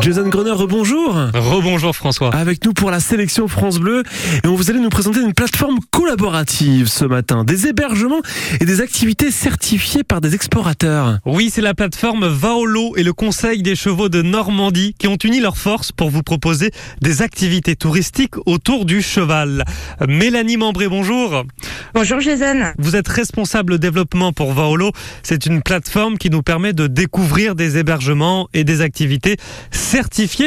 Jason Grunner, rebonjour. Rebonjour François. Avec nous pour la sélection France Bleu. Et on vous allez nous présenter une plateforme collaborative ce matin. Des hébergements et des activités certifiées par des explorateurs. Oui, c'est la plateforme Vaolo et le Conseil des chevaux de Normandie qui ont uni leurs forces pour vous proposer des activités touristiques autour du cheval. Mélanie Membré, bonjour. Bonjour Jason. Vous êtes responsable développement pour Vaolo. C'est une plateforme qui nous permet de découvrir des hébergements et des activités certifiées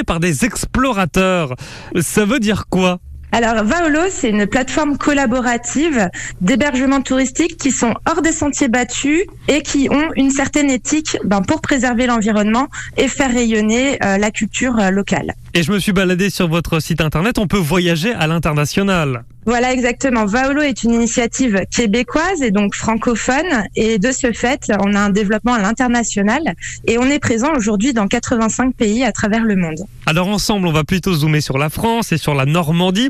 par des explorateurs. Ça veut dire quoi? Alors, Vaolo, c'est une plateforme collaborative d'hébergement touristique qui sont hors des sentiers battus et qui ont une certaine éthique ben, pour préserver l'environnement et faire rayonner euh, la culture euh, locale. Et je me suis baladé sur votre site internet, on peut voyager à l'international. Voilà, exactement. Vaolo est une initiative québécoise et donc francophone. Et de ce fait, on a un développement à l'international et on est présent aujourd'hui dans 85 pays à travers le monde. Alors ensemble, on va plutôt zoomer sur la France et sur la Normandie.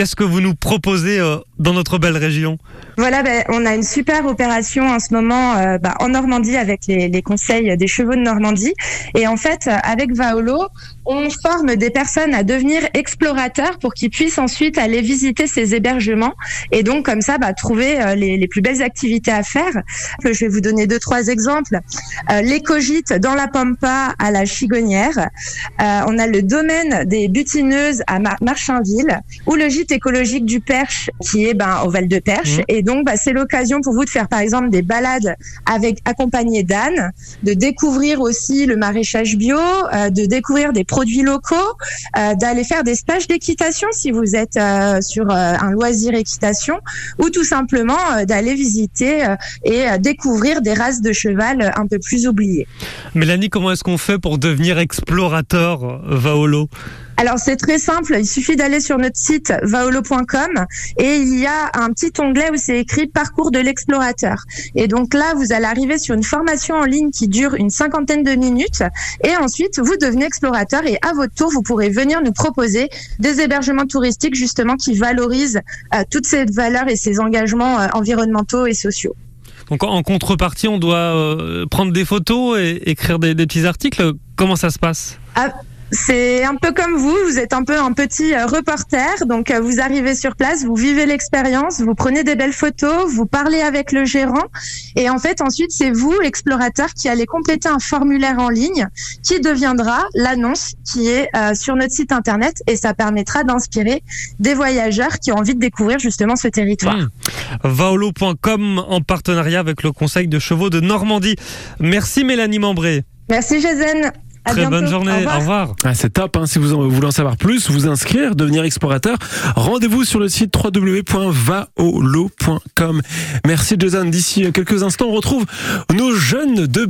Qu'est-ce que vous nous proposez euh, dans notre belle région? Voilà, ben, on a une super opération en ce moment euh, ben, en Normandie avec les, conseils des chevaux de Normandie. Et en fait, avec Vaolo, on forme des personnes à devenir explorateurs pour qu'ils puissent ensuite aller visiter ces hébergements et donc comme ça bah, trouver euh, les, plus belles activités à faire. Je vais vous donner deux trois exemples. Euh, L'écogite dans la Pampa à la Chigonnière. Euh, on a le domaine des butineuses à Mar Marchainville ou le gîte écologique du Perche qui est ben, au Val de Perche. Mmh. Et donc bah, c'est l'occasion pour vous de faire par exemple des balades avec accompagné d'ânes, de découvrir aussi le maraîchage bio, euh, de découvrir des produits locaux, euh, d'aller faire des stages d'équitation si vous êtes euh, sur un loisir équitation, ou tout simplement d'aller visiter et découvrir des races de cheval un peu plus oubliées. Mélanie, comment est-ce qu'on fait pour devenir explorateur Vaolo? Alors c'est très simple, il suffit d'aller sur notre site vaolo.com et il y a un petit onglet où c'est écrit parcours de l'explorateur. Et donc là, vous allez arriver sur une formation en ligne qui dure une cinquantaine de minutes et ensuite vous devenez explorateur et à votre tour, vous pourrez venir nous proposer des hébergements touristiques justement qui valorisent euh, toutes ces valeurs et ces engagements euh, environnementaux et sociaux. Donc en contrepartie, on doit euh, prendre des photos et écrire des, des petits articles. Comment ça se passe? Ah, c'est un peu comme vous, vous êtes un peu un petit euh, reporter, donc euh, vous arrivez sur place, vous vivez l'expérience, vous prenez des belles photos, vous parlez avec le gérant, et en fait ensuite c'est vous, l'explorateur, qui allez compléter un formulaire en ligne qui deviendra l'annonce qui est euh, sur notre site internet, et ça permettra d'inspirer des voyageurs qui ont envie de découvrir justement ce territoire. Mmh. Vaolo.com en partenariat avec le Conseil de chevaux de Normandie. Merci Mélanie Membré. Merci Jason. À Très bonne journée. Au revoir. Au revoir. Ah, c'est top. Hein. Si vous voulez en savoir plus, vous inscrire, devenir explorateur, rendez-vous sur le site www.vaolo.com. Merci Jason. D'ici quelques instants, on retrouve nos jeunes de